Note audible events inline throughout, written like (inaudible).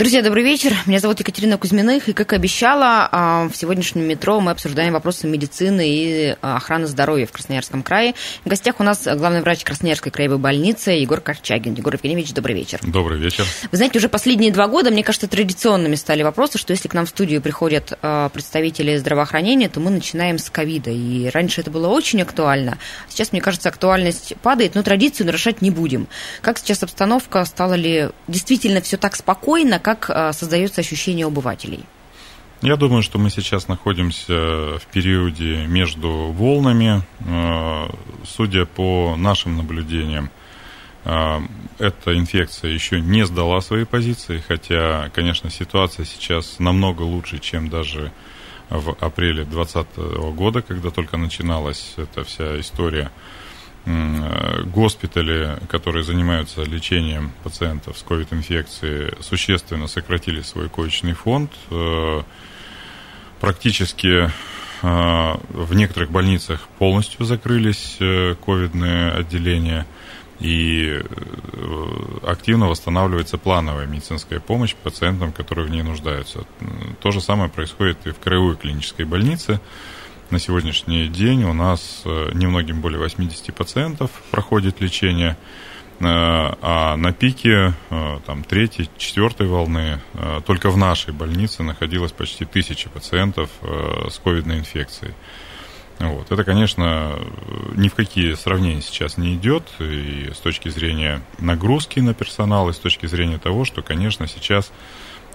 Друзья, добрый вечер. Меня зовут Екатерина Кузьминых, и, как и обещала, а, в сегодняшнем метро мы обсуждаем вопросы медицины и а, охраны здоровья в Красноярском крае. В гостях у нас главный врач Красноярской краевой больницы Егор Корчагин. Егор Евгеньевич, добрый вечер. Добрый вечер. Вы знаете, уже последние два года, мне кажется, традиционными стали вопросы, что если к нам в студию приходят а, представители здравоохранения, то мы начинаем с ковида. И раньше это было очень актуально. Сейчас, мне кажется, актуальность падает, но традицию нарушать не будем. Как сейчас обстановка? Стало ли действительно все так спокойно, как а, создается ощущение обывателей? Я думаю, что мы сейчас находимся в периоде между волнами. А, судя по нашим наблюдениям, а, эта инфекция еще не сдала свои позиции, хотя, конечно, ситуация сейчас намного лучше, чем даже в апреле 2020 года, когда только начиналась эта вся история. Э, госпитали, которые занимаются лечением пациентов с COVID-инфекцией, существенно сократили свой коечный фонд. Э, практически э, в некоторых больницах полностью закрылись ковидные отделения и активно восстанавливается плановая медицинская помощь пациентам, которые в ней нуждаются. То же самое происходит и в краевой клинической больнице на сегодняшний день у нас э, немногим более 80 пациентов проходит лечение, э, а на пике э, там, третьей, четвертой волны только в нашей больнице находилось почти тысячи пациентов с ковидной инфекцией. Вот. Это, конечно, ни в какие сравнения сейчас не идет и с точки зрения нагрузки на персонал, и с точки зрения того, что, конечно, сейчас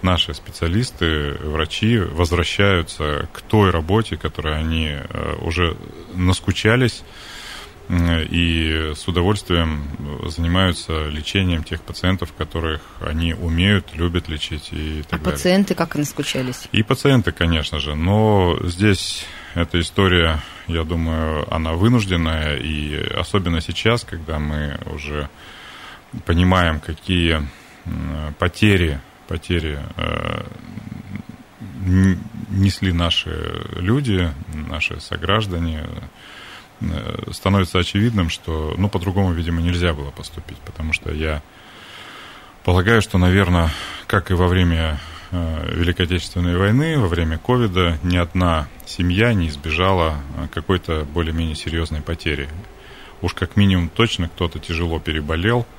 наши специалисты, врачи возвращаются к той работе, которой они э, уже наскучались и с удовольствием занимаются лечением тех пациентов, которых они умеют, любят лечить и так а далее. пациенты как и наскучались? И пациенты, конечно же, но здесь эта история, я думаю, она вынужденная, и особенно сейчас, когда мы уже понимаем, какие потери потери э, несли наши люди, наши сограждане, э, становится очевидным, что, ну, по-другому, видимо, нельзя было поступить, потому что я полагаю, что, наверное, как и во время э, Великой Отечественной войны, во время ковида, ни одна семья не избежала какой-то более-менее серьезной потери. Уж как минимум точно кто-то тяжело переболел –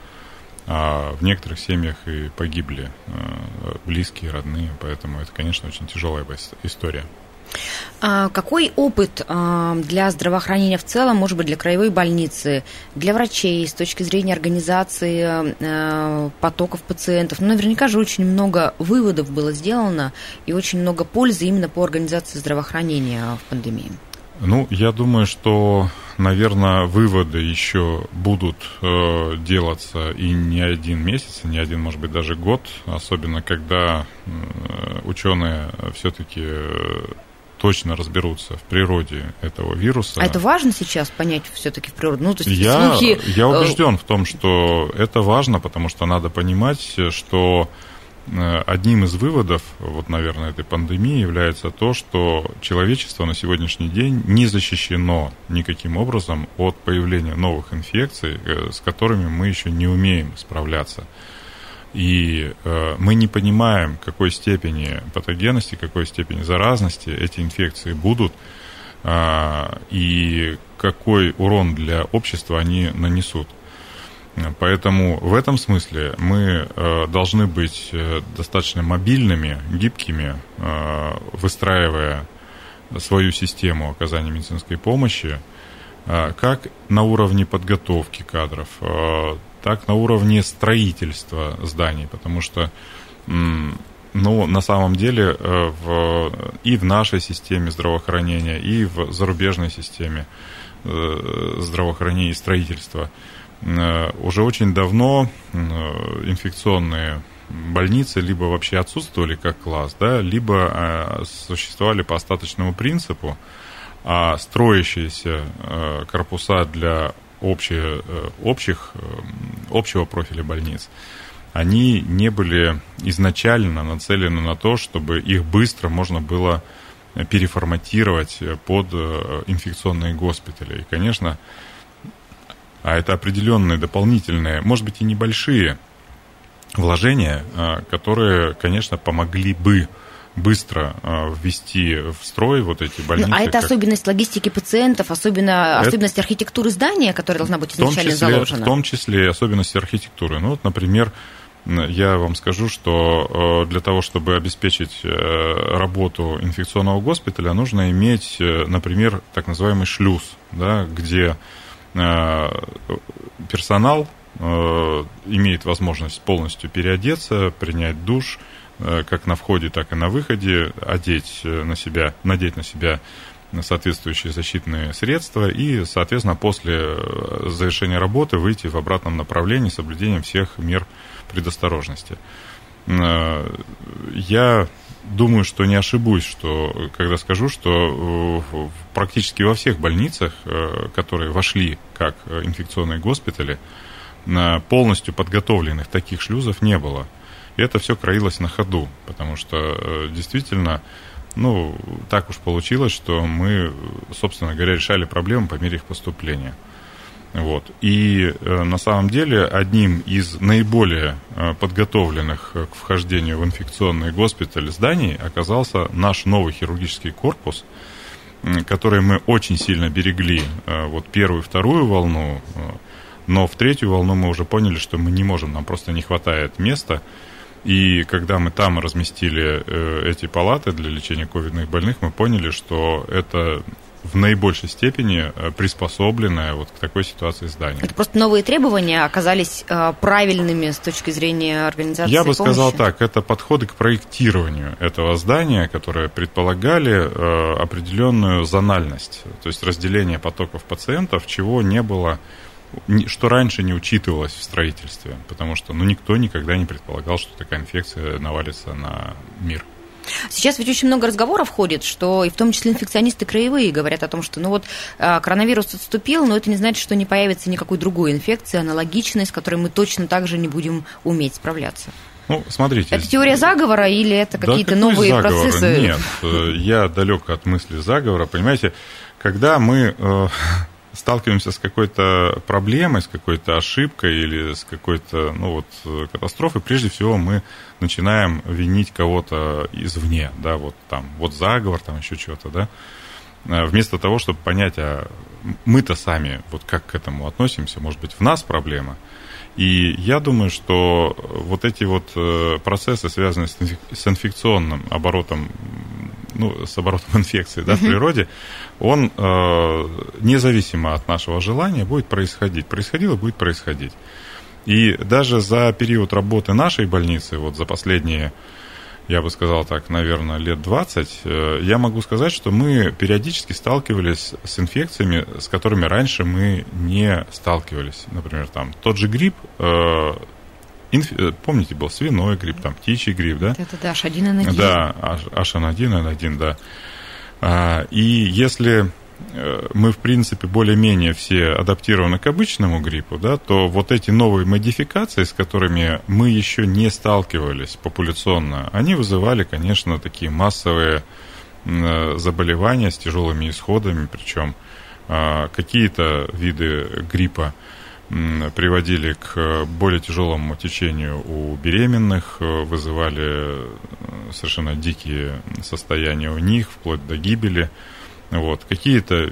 а в некоторых семьях и погибли э, близкие, родные, поэтому это, конечно, очень тяжелая история. А какой опыт а, для здравоохранения в целом, может быть, для краевой больницы, для врачей с точки зрения организации э, потоков пациентов? Ну, наверняка же очень много выводов было сделано и очень много пользы именно по организации здравоохранения в пандемии. Ну, я думаю, что, наверное, выводы еще будут э, делаться и не один месяц, и не один, может быть, даже год, особенно когда э, ученые все-таки э, точно разберутся в природе этого вируса. А это важно сейчас понять все-таки в природе? Ну, то есть я, слухи... я э, убежден в том, что это важно, потому что надо понимать, что одним из выводов, вот, наверное, этой пандемии является то, что человечество на сегодняшний день не защищено никаким образом от появления новых инфекций, э, с которыми мы еще не умеем справляться. И э, мы не понимаем, какой степени патогенности, какой степени заразности эти инфекции будут, э, и какой урон для общества они нанесут. Поэтому в этом смысле мы э, должны быть э, достаточно мобильными, гибкими, э, выстраивая свою систему оказания медицинской помощи, как на уровне подготовки кадров, так на уровне строительства зданий, потому что ну, на самом деле в, и в нашей системе здравоохранения, и в зарубежной системе здравоохранения и строительства – уже очень давно э, инфекционные больницы либо вообще отсутствовали как класс, да, либо э, существовали по остаточному принципу, а строящиеся э, корпуса для общие, э, общих, э, общего профиля больниц, они не были изначально нацелены на то, чтобы их быстро можно было переформатировать под э, инфекционные госпитали. И, конечно, а это определенные дополнительные, может быть, и небольшие вложения, э, которые, конечно, помогли бы быстро э, ввести в строй вот эти больницы. Ну, а это как... особенность логистики пациентов, особенно это... особенность архитектуры здания, которая должна быть изначально в числе, заложена? В том числе особенности архитектуры. Ну вот, например, я вам скажу, что э, для того, чтобы обеспечить э, работу инфекционного госпиталя, нужно иметь, э, например, так называемый шлюз, да, где персонал имеет возможность полностью переодеться, принять душ, как на входе, так и на выходе, одеть на себя, надеть на себя соответствующие защитные средства и, соответственно, после завершения работы выйти в обратном направлении с соблюдением всех мер предосторожности. Э, я думаю, что не ошибусь, что, когда скажу, что практически во всех больницах, э, которые вошли как инфекционные госпитали, полностью подготовленных таких шлюзов не было. И это все краилось на ходу, потому что э, действительно, ну, так уж получилось, что мы, собственно говоря, решали проблемы по мере их поступления. Вот. И э, на самом деле одним из наиболее э, подготовленных к вхождению в инфекционный госпиталь зданий оказался наш новый хирургический корпус, э, который мы очень сильно берегли э, вот первую и вторую волну, э, но в третью волну мы уже поняли, что мы не можем, нам просто не хватает места. И когда мы там разместили э, эти палаты для лечения ковидных больных, мы поняли, что это в наибольшей степени э, приспособленное вот к такой ситуации здание. Это просто новые требования оказались э, правильными с точки зрения организации Я бы помощи? сказал так, это подходы к проектированию этого здания, которые предполагали э, определенную зональность, то есть разделение потоков пациентов, чего не было что раньше не учитывалось в строительстве, потому что ну, никто никогда не предполагал, что такая инфекция навалится на мир. Сейчас ведь очень много разговоров ходит, что и в том числе инфекционисты краевые говорят о том, что ну вот а, коронавирус отступил, но это не значит, что не появится никакой другой инфекции, аналогичной, с которой мы точно так же не будем уметь справляться. Ну, смотрите. Это теория заговора или это какие-то да новые заговор? процессы? Нет, э, я далек от мысли заговора. Понимаете, когда мы э, (laughs) сталкиваемся с какой-то проблемой, с какой-то ошибкой или с какой-то ну, вот, катастрофой, прежде всего мы начинаем винить кого-то извне, да, вот там, вот заговор, там еще чего-то, да, э, вместо того, чтобы понять, а мы-то сами вот как к этому относимся, может быть, в нас проблема. И я думаю, что вот эти вот э, процессы, связанные с инфекционным оборотом ну, с оборотом инфекции да, в природе, он э, независимо от нашего желания будет происходить. Происходило, будет происходить. И даже за период работы нашей больницы, вот за последние, я бы сказал так, наверное, лет 20, э, я могу сказать, что мы периодически сталкивались с инфекциями, с которыми раньше мы не сталкивались. Например, там тот же грипп, э, Инф... Э, помните, был свиной грипп, там птичий грипп, да? Это да, H1N1. Да, H1N1, да. А, и если э, мы, в принципе, более-менее все адаптированы к обычному гриппу, да, то вот эти новые модификации, с которыми мы еще не сталкивались популяционно, они вызывали, конечно, такие массовые э, заболевания с тяжелыми исходами, причем а, какие-то виды гриппа приводили к более тяжелому течению у беременных, э, вызывали э, совершенно дикие состояния у них, вплоть до гибели. Вот. Какие-то э,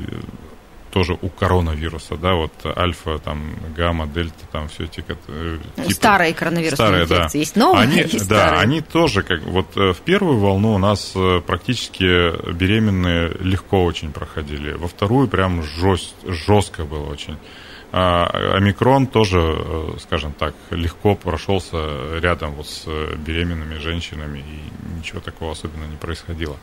тоже у коронавируса, да, вот альфа, там, гамма, дельта, там все эти типы, старые коронавирусные старые, инфекции, да. есть новые, они, есть Да, старые. они тоже, как вот в первую волну у нас практически беременные легко очень проходили, во вторую прям жест, жестко было очень. А омикрон тоже, э, скажем так, легко прошелся рядом вот с беременными женщинами, и ничего такого особенно не происходило.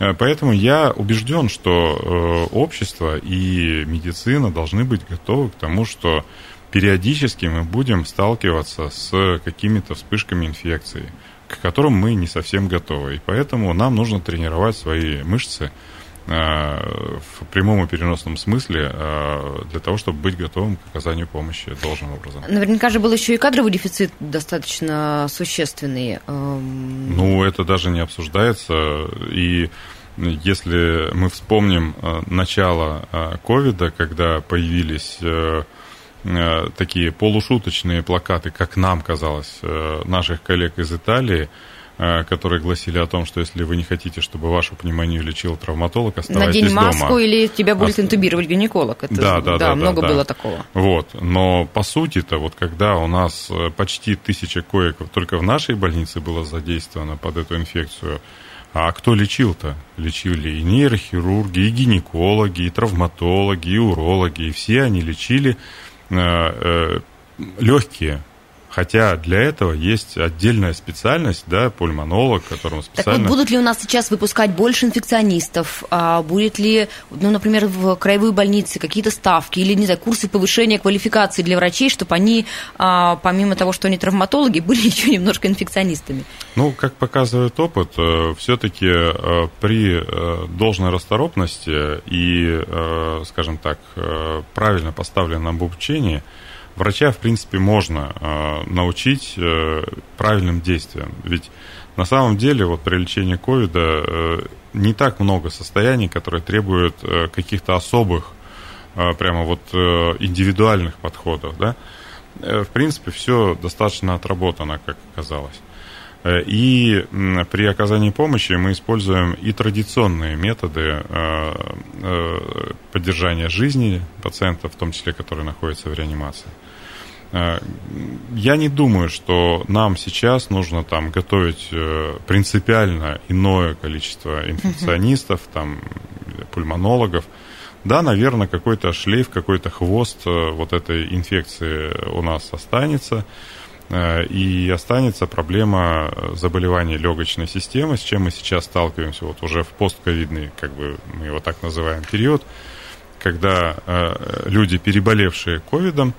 Э, поэтому я убежден, что э, общество и медицина должны быть готовы к тому, что периодически мы будем сталкиваться с какими-то вспышками инфекции, к которым мы не совсем готовы. И поэтому нам нужно тренировать свои мышцы э, в прямом и переносном смысле э, для того, чтобы быть готовым к оказанию помощи должным образом. Наверняка же был еще и кадровый дефицит достаточно существенный. Эм. Ну, это даже не обсуждается. И если мы вспомним э, начало ковида, когда появились Э, такие полушуточные плакаты, как нам казалось, э, наших коллег из Италии, э, которые гласили о том, что если вы не хотите, чтобы вашу пневмонию лечил травматолог, оставайтесь дома. Надень маску дома. или тебя будет Ос... интубировать гинеколог. Это, да, да, да, да, много да, было да. такого. Вот, но по сути-то, вот когда у нас почти тысяча коек только в нашей больнице было задействовано под эту инфекцию, а кто лечил-то? Лечили и нейрохирурги, и гинекологи, и травматологи, и урологи, и все они лечили Э, э, легкие. Хотя для этого есть отдельная специальность, да, пульмонолог, которому специально... Так вот, будут ли у нас сейчас выпускать больше инфекционистов? А будет ли, ну, например, в краевые больницы какие-то ставки или, не знаю, курсы повышения квалификации для врачей, чтобы они, а, помимо того, что они травматологи, (laughs) были еще немножко инфекционистами? Ну, как показывает опыт, э, все-таки при должной расторопности и, скажем так, правильно поставленном обучении – врача, в принципе, можно э, научить э, правильным действиям. Ведь на самом деле вот при лечении ковида э, не так много состояний, которые требуют э, каких-то особых, э, прямо вот э, индивидуальных подходов. Да? Э, в принципе, все достаточно отработано, как оказалось. Э, и при оказании помощи мы используем и традиционные методы э, поддержания жизни пациента, в том числе, которые находятся в реанимации. Э, я не думаю, что нам сейчас нужно там готовить э, принципиально иное количество инфекционистов, там, пульмонологов. Да, наверное, какой-то шлейф, какой-то хвост э, вот этой инфекции у нас останется. И останется проблема заболеваний легочной системы, с чем мы сейчас сталкиваемся вот уже в постковидный, как бы мы его так называем, период, когда люди, переболевшие ковидом,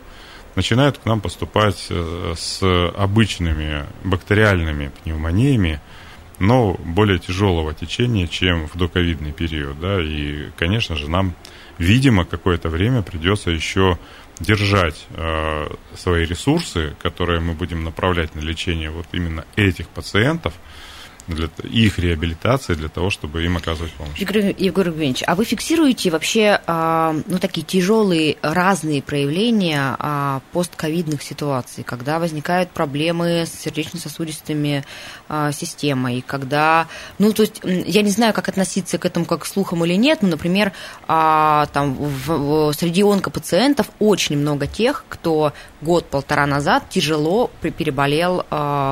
начинают к нам поступать э, с обычными бактериальными пневмониями, но более тяжелого течения, чем в доковидный период. Да? И, конечно же, нам, видимо, какое-то время придется еще держать э, свои ресурсы, которые мы будем направлять на лечение вот именно этих пациентов – для их реабилитации, для того, чтобы им оказывать помощь. Егор, Егор Евгеньевич, а вы фиксируете вообще а, ну, такие тяжелые разные проявления а, постковидных ситуаций, когда возникают проблемы с сердечно-сосудистыми а, системой, когда, ну, то есть, я не знаю, как относиться к этому как к слухам или нет, но, например, там в, в, среди онкопациентов очень много тех, кто год-полтора назад тяжело переболел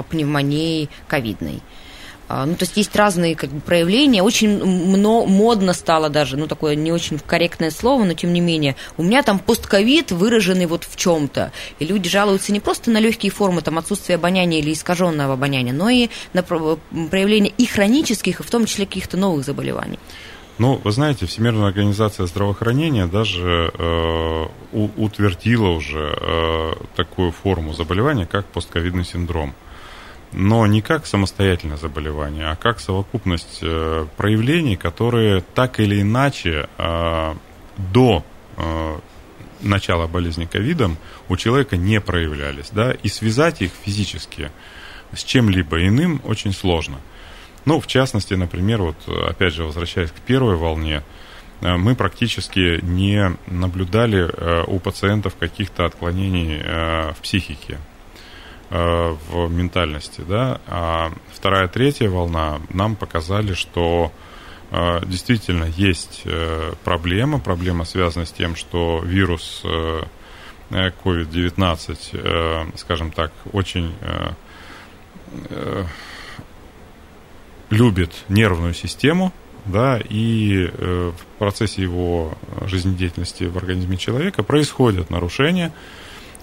пневмонией ковидной. А, ну, то есть есть разные как бы, проявления. Очень много, модно стало даже, ну, такое не очень корректное слово, но тем не менее. У меня там постковид выраженный вот в чем-то. И люди жалуются не просто на легкие формы, там, отсутствие обоняния или искаженного обоняния, но и на проявление и хронических, и в том числе каких-то новых заболеваний. Ну, вы знаете, Всемирная организация здравоохранения даже э, утвердила уже э, такую форму заболевания, как постковидный синдром но не как самостоятельное заболевание, а как совокупность э, проявлений, которые так или иначе э, до э, начала болезни ковидом у человека не проявлялись, да, и связать их физически с чем-либо иным очень сложно. Ну, в частности, например, вот опять же, возвращаясь к первой волне, мы практически не наблюдали у пациентов каких-то отклонений в психике. Э, в ментальности, да, а вторая, третья волна нам показали, что э, действительно есть э, проблема, проблема связана с тем, что вирус COVID-19, скажем так, очень любит нервную систему, да, и в процессе его жизнедеятельности в организме человека происходят нарушения,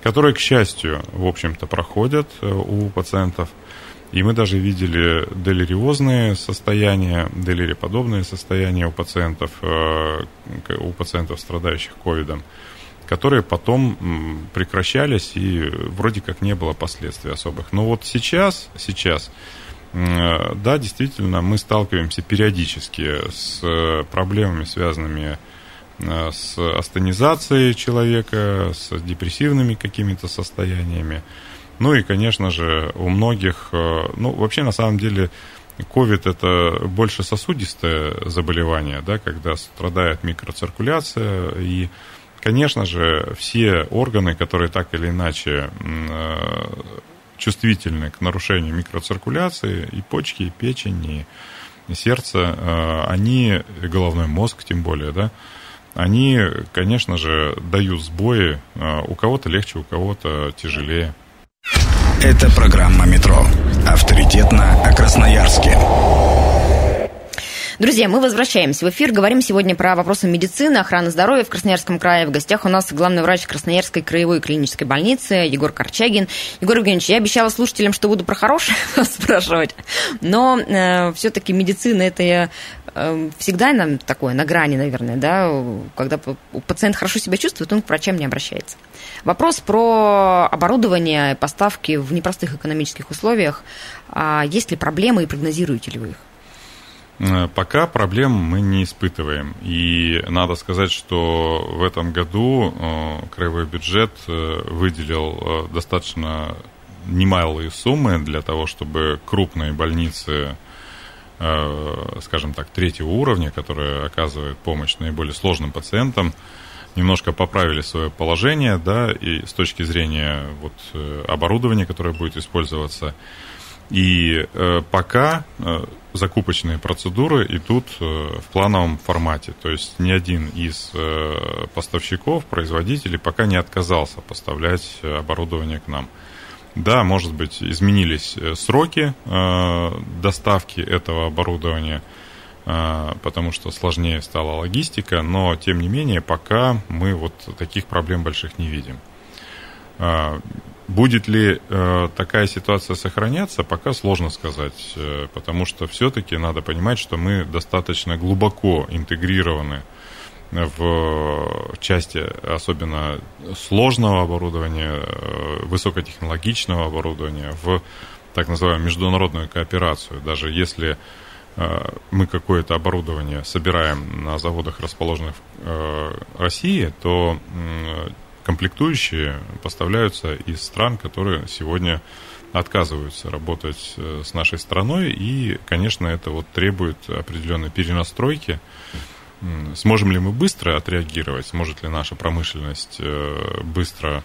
которые, к счастью, в общем-то, проходят э, у пациентов. И мы даже видели делириозные состояния, делириподобные состояния у пациентов, э, у пациентов, страдающих ковидом. которые потом прекращались и вроде как не было последствий особых. Но вот сейчас, сейчас, да, действительно, мы сталкиваемся периодически с проблемами, связанными с астенизацией человека, с депрессивными какими-то состояниями. Ну и, конечно же, у многих, ну, вообще, на самом деле, COVID – это больше сосудистое заболевание, да, когда страдает микроциркуляция. И, конечно же, все органы, которые так или иначе э, чувствительны к нарушению микроциркуляции, и почки, и печень, и сердце, э, они, головной мозг тем более, да, они, конечно же, дают сбои. Э, у кого-то легче, у кого-то тяжелее. Это программа «Метро». Авторитетно о Красноярске. Друзья, мы возвращаемся в эфир. Говорим сегодня про вопросы медицины, охраны здоровья в Красноярском крае. В гостях у нас главный врач Красноярской краевой клинической больницы Егор Корчагин. Егор Евгеньевич, я обещала слушателям, что буду про хорошее (laughs) спрашивать, но э, все-таки медицина это всегда нам такое, на грани, наверное, да, когда пациент хорошо себя чувствует, он к врачам не обращается. Вопрос про оборудование, поставки в непростых экономических условиях. А есть ли проблемы и прогнозируете ли вы их? Э, пока проблем мы не испытываем. И надо сказать, что в этом году э, краевой бюджет э, выделил достаточно немалые суммы для того, чтобы крупные больницы, скажем так, третьего уровня, которые оказывают помощь наиболее сложным пациентам, немножко поправили свое положение, да, и с точки зрения вот оборудования, которое будет использоваться. И э, пока э, закупочные процедуры идут э, в плановом формате. То есть ни один из э, поставщиков, производителей пока не отказался поставлять оборудование к нам. Да, может быть, изменились э, сроки э, доставки этого оборудования, э, потому что сложнее стала логистика, но тем не менее пока мы вот таких проблем больших не видим. Будет ли такая ситуация сохраняться, пока сложно сказать, потому что все-таки надо понимать, что мы достаточно глубоко интегрированы в части особенно сложного оборудования, э, высокотехнологичного оборудования, в так называемую международную кооперацию. Даже если э, мы какое-то оборудование собираем на заводах, расположенных в э, России, то комплектующие поставляются из стран, которые сегодня отказываются работать с нашей страной, и, конечно, это вот требует определенной перенастройки. Сможем ли мы быстро отреагировать, сможет ли наша промышленность э, быстро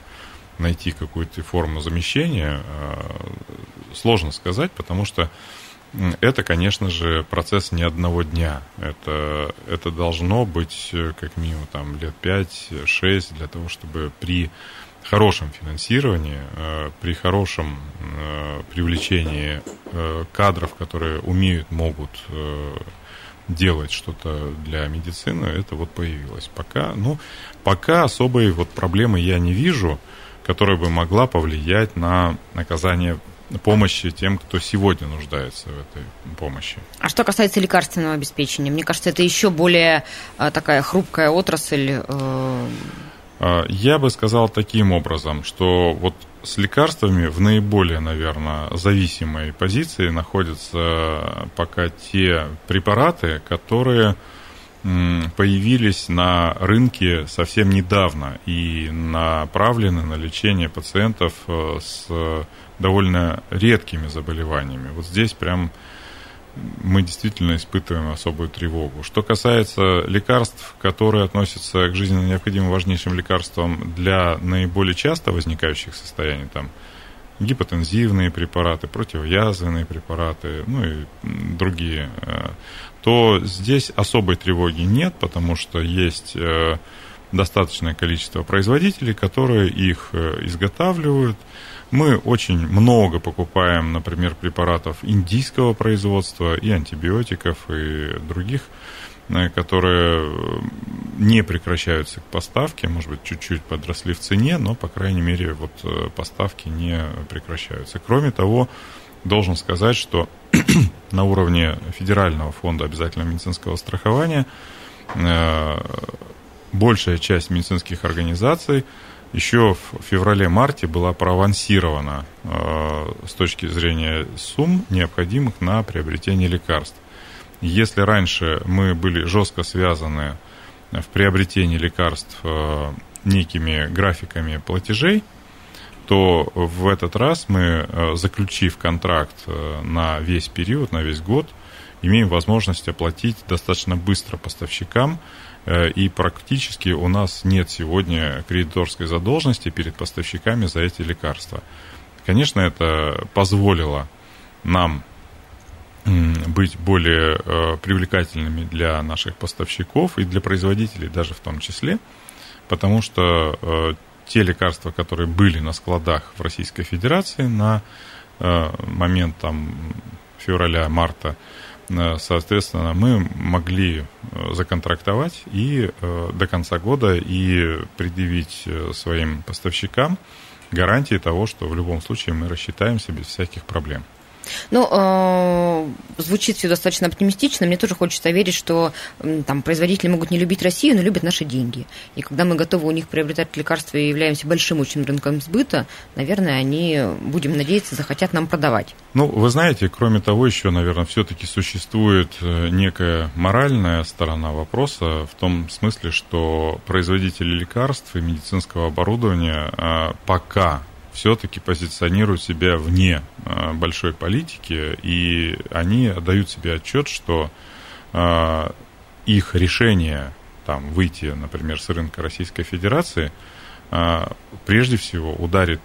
найти какую-то форму замещения, э, сложно сказать, потому что это, конечно же, процесс не одного дня. Это, это должно быть э, как минимум там, лет 5-6 для того, чтобы при хорошем финансировании, при хорошем привлечении кадров, которые умеют, могут делать что-то для медицины, это вот появилось. Пока, ну, пока особой вот проблемы я не вижу, которая бы могла повлиять на оказание помощи тем, кто сегодня нуждается в этой помощи. А что касается лекарственного обеспечения, мне кажется, это еще более а, такая хрупкая отрасль. Э... А, я бы сказал таким образом, что вот с лекарствами в наиболее, наверное, зависимой позиции находятся пока те препараты, которые появились на рынке совсем недавно и направлены на лечение пациентов э, с довольно редкими заболеваниями. Вот здесь прям мы действительно испытываем особую тревогу. Что касается лекарств, которые относятся к жизненно необходимым важнейшим лекарствам для наиболее часто возникающих состояний, там гипотензивные препараты, противоязвенные препараты, ну и другие, э, то здесь особой тревоги нет, потому что есть э, достаточное количество производителей, которые их э, изготавливают, мы очень много покупаем, например, препаратов индийского производства и антибиотиков и других, э, которые э, не прекращаются к поставке, может быть, чуть-чуть подросли в цене, но, по крайней мере, вот э, поставки не прекращаются. Кроме того, должен сказать, что (clears throat) на уровне Федерального фонда обязательного медицинского страхования большая часть медицинских организаций еще в феврале-марте была проавансирована э, с точки зрения сумм, необходимых на приобретение лекарств. Если раньше мы были жестко связаны в приобретении лекарств э, некими графиками платежей, то в этот раз мы, э, заключив контракт э, на весь период, на весь год, имеем возможность оплатить достаточно быстро поставщикам, и практически у нас нет сегодня кредиторской задолженности перед поставщиками за эти лекарства. Конечно, это позволило нам быть более э, привлекательными для наших поставщиков и для производителей даже в том числе, потому что э, те лекарства, которые были на складах в Российской Федерации на э, момент там, февраля-марта, соответственно, мы могли законтрактовать и до конца года и предъявить своим поставщикам гарантии того, что в любом случае мы рассчитаемся без всяких проблем. Ну, э, звучит все достаточно оптимистично. Мне тоже хочется верить, что там производители могут не любить Россию, но любят наши деньги. И когда мы готовы у них приобретать лекарства и являемся большим очень рынком сбыта, наверное, они, будем надеяться, захотят нам продавать. Ну, вы знаете, кроме того, еще, наверное, все-таки существует э, некая моральная сторона вопроса в том смысле, что производители лекарств и медицинского оборудования э, пока все-таки позиционируют себя вне а, большой политики, и они дают себе отчет, что а, их решение там, выйти, например, с рынка Российской Федерации, а, прежде всего ударит,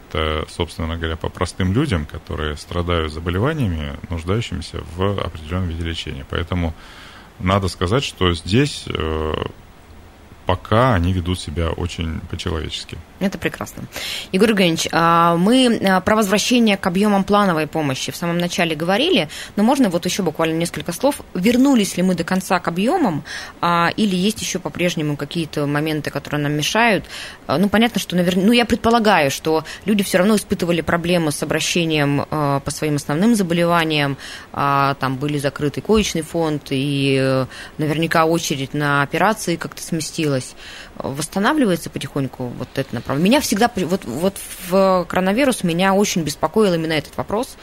собственно говоря, по простым людям, которые страдают заболеваниями, нуждающимися в определенном виде лечения. Поэтому надо сказать, что здесь э, пока они ведут себя очень по-человечески. Это прекрасно. Егор Евгеньевич, а, мы а, про возвращение к объемам плановой помощи в самом начале говорили, но можно вот еще буквально несколько слов. Вернулись ли мы до конца к объемам, а, или есть еще по-прежнему какие-то моменты, которые нам мешают? Ну, понятно, что, наверное, ну, я предполагаю, что люди все равно испытывали проблемы с обращением по своим основным заболеваниям, там были закрытый коечный фонд, и э, наверняка очередь на операции как-то сместилась. Восстанавливается потихоньку вот это направление? Меня всегда, вот, вот в коронавирус меня очень беспокоил именно этот вопрос.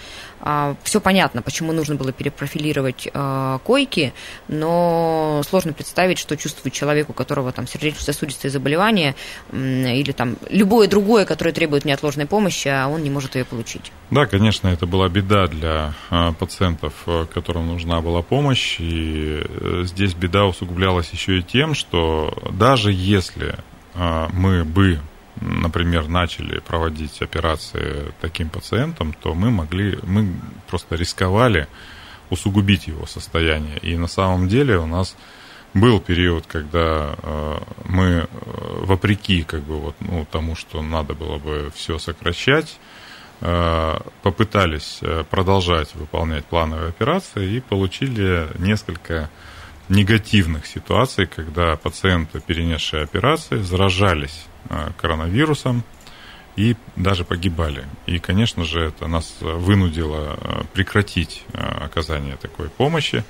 А, Все понятно, почему нужно было перепрофилировать а, койки, но сложно представить, что чувствует человек, у которого там сердечно-сосудистые заболевания или там любое другое, которое требует неотложной помощи, а он не может ее получить. Да, конечно, это была беда для а, пациентов, которым нужна была помощь, и э, здесь беда усугублялась еще и тем, что даже если мы бы например, начали проводить операции таким пациентам, то мы могли, мы просто рисковали усугубить его состояние. И на самом деле у нас был период, когда э, мы, э, вопреки как бы вот, ну, тому, что надо было бы все сокращать, э, попытались продолжать выполнять плановые операции и получили несколько негативных ситуаций, когда пациенты, перенесшие операции, заражались Э, коронавирусом и даже погибали. И, конечно же, это нас вынудило э, прекратить э, оказание такой помощи,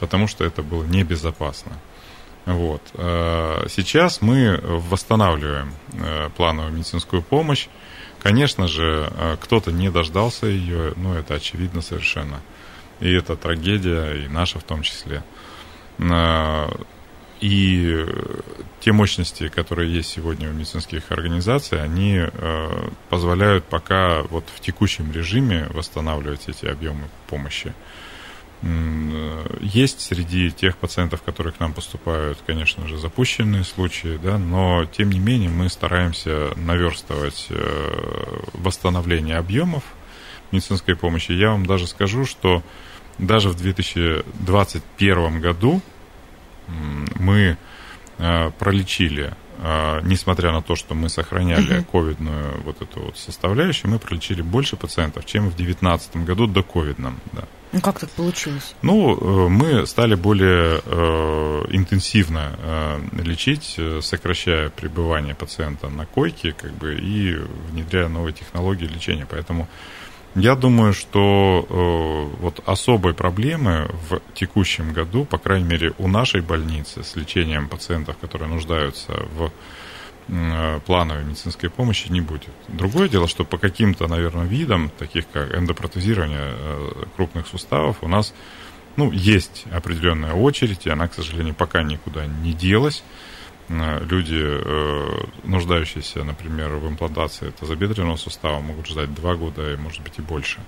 потому что это было небезопасно. Вот. Сейчас мы восстанавливаем плановую медицинскую помощь. Конечно же, кто-то не дождался ее, ну, это очевидно совершенно. И это трагедия, и наша в том числе. И те мощности, которые есть сегодня у медицинских организаций, они э, позволяют пока вот в текущем режиме восстанавливать эти объемы помощи. Есть среди тех пациентов, которые к нам поступают, конечно же, запущенные случаи, да, но тем не менее мы стараемся наверстывать э, восстановление объемов медицинской помощи. Я вам даже скажу, что даже в 2021 году мы э, пролечили, э, несмотря на то, что мы сохраняли ковидную вот эту вот составляющую, мы пролечили больше пациентов, чем в 2019 году до ковидном. Да. Ну как так получилось? Ну, э, мы стали более интенсивно лечить, сокращая пребывание пациента на койке, как бы, и внедряя новые технологии лечения. Поэтому Я думаю, что э, вот особой проблемы в текущем году, по крайней мере, у нашей больницы с лечением пациентов, которые нуждаются в э, плановой медицинской помощи, не будет. Другое дело, что по каким-то, наверное, видам, таких как эндопротезирование э, крупных суставов, у нас ну, есть определенная очередь, и она, к сожалению, пока никуда не делась. Э, люди, э, нуждающиеся, например, в имплантации тазобедренного сустава, могут ждать два года и, может быть, и больше.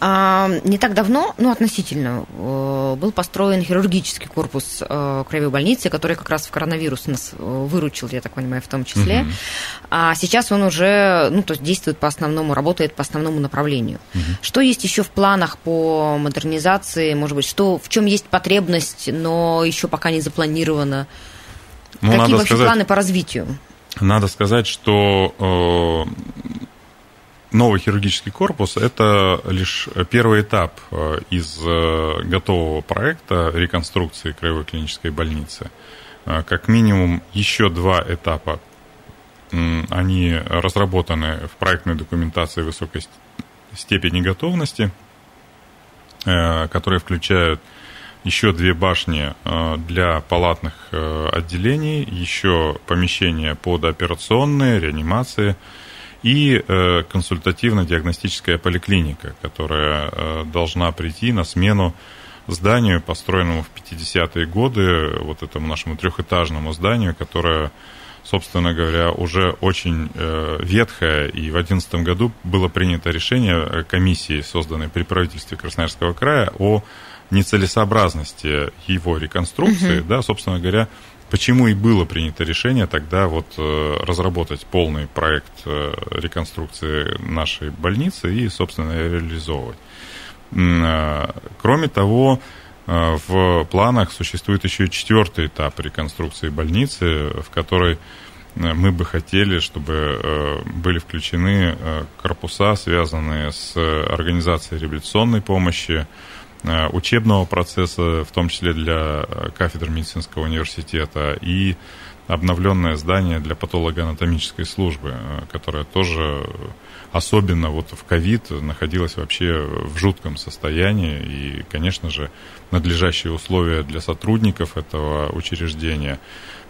А, не так давно, ну, относительно, э, был построен хирургический корпус краевой больницы, который как раз в коронавирус нас выручил, я так понимаю, в том числе. Угу. А сейчас он уже, ну, то есть действует по основному, работает по основному направлению. Угу. Что есть еще в планах по модернизации, может быть, что, в чем есть потребность, но еще пока не запланировано? Ну, Какие вообще сказать, планы по развитию? Надо сказать, что новый хирургический корпус – это лишь первый этап э, из э, готового проекта реконструкции краевой клинической больницы. Э, как минимум еще два этапа, они разработаны в проектной документации высокой степени готовности, которые включают еще две башни для палатных отделений, еще помещения под операционные, реанимации – и э, консультативно-диагностическая поликлиника, которая э, должна прийти на смену зданию, построенному в 50-е годы, вот этому нашему трехэтажному зданию, которое, собственно говоря, уже очень э, ветхое, и в 2011 году было принято решение комиссии, созданной при правительстве Красноярского края, о нецелесообразности его реконструкции, угу. да, собственно говоря, Почему и было принято решение тогда вот э, разработать полный проект э, реконструкции нашей больницы и, собственно, реализовывать. Э, кроме того, в планах существует еще четвертый этап реконструкции больницы, в которой мы бы хотели, чтобы были включены корпуса, связанные с организацией реабилитационной помощи, учебного процесса, в том числе для э, кафедр медицинского университета, и обновленное здание для патологоанатомической службы, э, которое тоже особенно вот в ковид находилось вообще в жутком состоянии. И, конечно же, надлежащие условия для сотрудников этого учреждения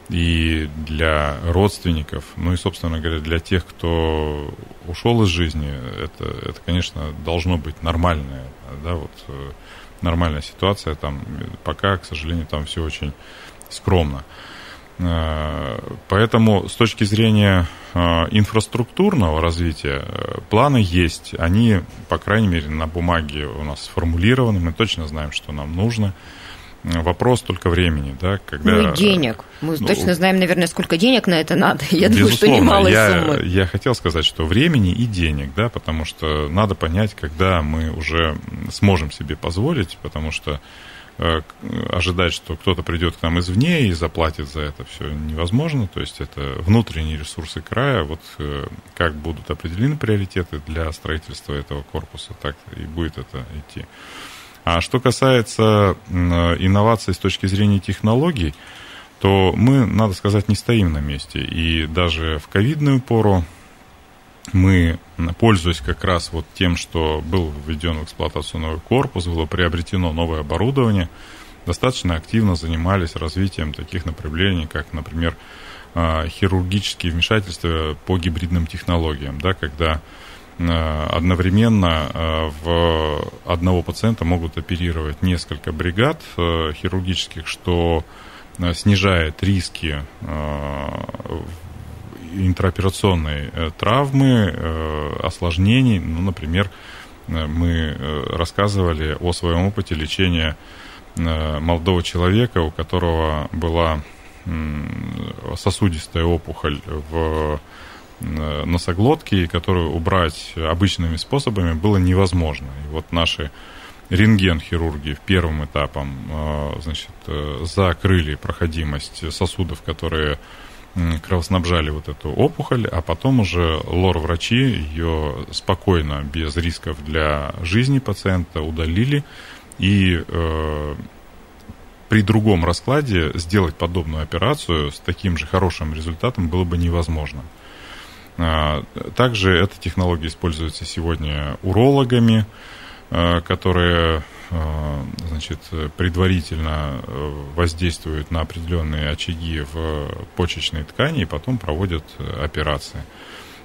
и для родственников, ну и, собственно говоря, для тех, кто ушел из жизни, это, это конечно, должно быть нормальное, да, вот нормальная ситуация. Там пока, к сожалению, там все очень скромно. Э, поэтому с точки зрения э, инфраструктурного развития э, планы есть. Они, по крайней мере, на бумаге у нас сформулированы. Мы точно знаем, что нам нужно. Вопрос только времени, да, когда... Ну и денег. Мы ну, точно знаем, наверное, сколько денег на это надо. (laughs) Я думаю, что немалые я, суммы. Я хотел сказать, что времени и денег, да, потому что надо понять, когда мы уже сможем себе позволить, потому что э, ожидать, что кто-то придет к нам извне и заплатит за это все невозможно. То есть это внутренние ресурсы края. Вот э, как будут определены приоритеты для строительства этого корпуса, так и будет это идти. А что касается инноваций с точки зрения технологий, то мы, надо сказать, не стоим на месте. И даже в ковидную пору мы, пользуясь как раз вот тем, что был введен в эксплуатацию новый корпус, было приобретено новое оборудование, достаточно активно занимались развитием таких направлений, как, например, а, хирургические вмешательства по гибридным технологиям, да, когда одновременно э, в одного пациента могут оперировать несколько бригад э, хирургических, что снижает риски интраоперационной травмы, осложнений. Ну, например, мы рассказывали о своем опыте лечения молодого человека, у которого была сосудистая опухоль в Э, носоглотки, которую убрать обычными способами было невозможно. И вот наши рентген-хирурги первым этапом э, значит, э, закрыли проходимость сосудов, которые кровоснабжали вот эту опухоль, а потом уже лор-врачи ее спокойно, без рисков для жизни пациента удалили. И э, при другом раскладе сделать подобную операцию с таким же хорошим результатом было бы невозможно. Также эта технология используется сегодня урологами, которые значит, предварительно воздействуют на определенные очаги в почечной ткани и потом проводят операции.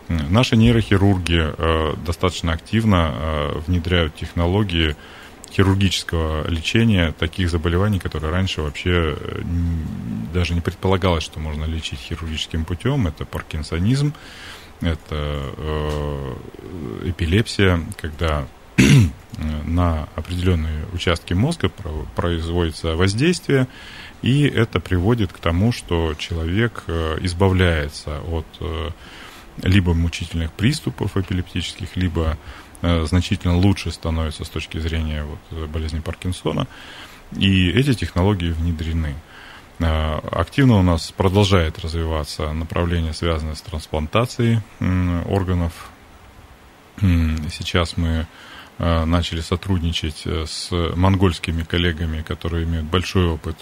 Наши нейрохирурги достаточно активно внедряют технологии хирургического лечения таких заболеваний, которые раньше вообще э, даже не предполагалось, что можно лечить хирургическим путем. Это паркинсонизм, это э, эпилепсия, когда (clears throat) на определенные участки мозга производится воздействие, и это приводит к тому, что человек э, избавляется от либо мучительных приступов эпилептических, либо Э, значительно лучше становится с точки зрения вот, э, болезни Паркинсона. И эти технологии внедрены. Э, активно у нас продолжает развиваться направление, связанное с трансплантацией органов. Сейчас мы начали сотрудничать с монгольскими коллегами, которые имеют большой опыт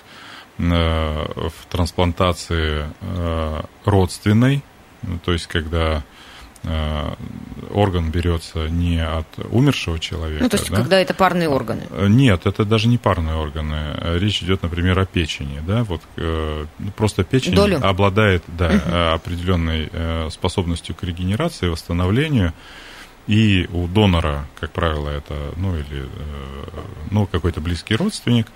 в трансплантации родственной, то есть когда Э, орган берется не от умершего человека. Ну, то есть, да? когда это парные органы? Э, нет, это даже не парные органы. Речь идет, например, о печени. Да? Вот, э, просто печень Долю. обладает да, угу. определенной способностью к регенерации, восстановлению. И у донора, как правило, это ну, или, ну, какой-то близкий родственник,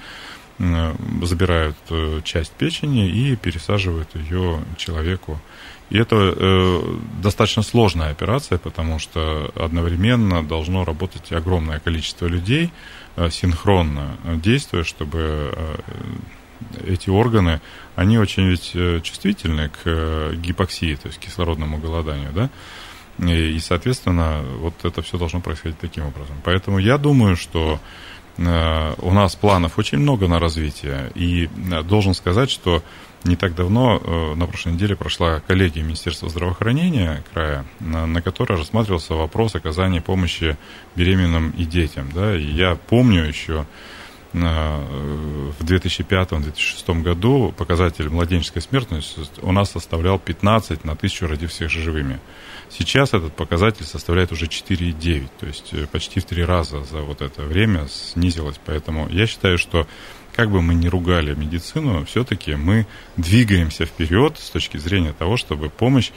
забирают часть печени и пересаживают ее человеку и это э, достаточно сложная операция, потому что одновременно должно работать огромное количество людей, э, синхронно действуя, чтобы э, эти органы, они очень ведь э, чувствительны к э, гипоксии, то есть кислородному голоданию, да, и, и, соответственно, вот это все должно происходить таким образом. Поэтому я думаю, что э, у нас планов очень много на развитие, и э, должен сказать, что не так давно, э, на прошлой неделе, прошла коллегия Министерства здравоохранения края, на, на которой рассматривался вопрос оказания помощи беременным и детям. Да, и я помню еще э, в 2005-2006 году показатель младенческой смертности у нас составлял 15 на тысячу родившихся живыми. Сейчас этот показатель составляет уже 4,9, то есть э, почти в три раза за вот это время снизилось. Поэтому я считаю, что как бы мы ни ругали медицину, все-таки мы двигаемся вперед с точки зрения того, чтобы помощь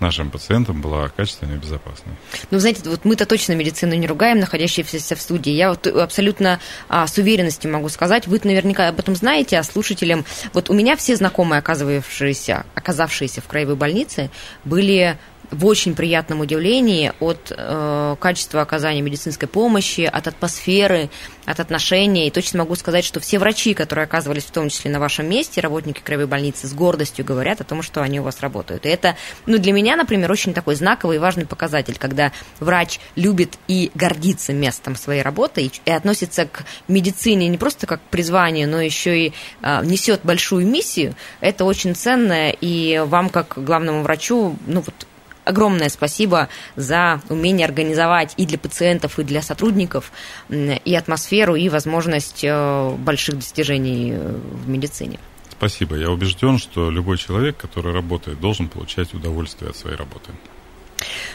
нашим пациентам была качественной и безопасной. Ну, знаете, вот мы-то точно медицину не ругаем, находящиеся в студии. Я вот абсолютно а, с уверенностью могу сказать, вы наверняка об этом знаете, а слушателям... Вот у меня все знакомые, оказывавшиеся, оказавшиеся в краевой больнице, были в очень приятном удивлении от э, качества оказания медицинской помощи, от атмосферы, от отношений. И точно могу сказать, что все врачи, которые оказывались в том числе на вашем месте, работники краевой больницы, с гордостью говорят о том, что они у вас работают. И это, ну, для меня, например, очень такой знаковый и важный показатель, когда врач любит и гордится местом своей работы и, и относится к медицине не просто как к призванию, но еще и э, несет большую миссию. Это очень ценно, и вам, как главному врачу, ну, вот огромное спасибо за умение организовать и для пациентов, и для сотрудников и атмосферу, и возможность э, больших достижений э, в медицине. Спасибо. Я убежден, что любой человек, который работает, должен получать удовольствие от своей работы.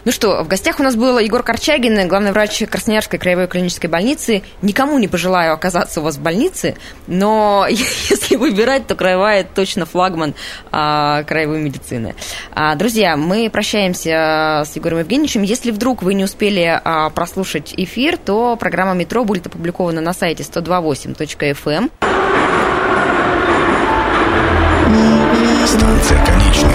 Ну что, в гостях у нас был Егор Корчагин, главный врач Красноярской краевой клинической больницы. Никому не пожелаю оказаться у вас в больнице, но (laughs) если выбирать, то краевая точно флагман а, краевой медицины. А, друзья, мы прощаемся с Егором Евгеньевичем. Если вдруг вы не успели а, прослушать эфир, то программа «Метро» будет опубликована на сайте 128.fm. Станция конечная.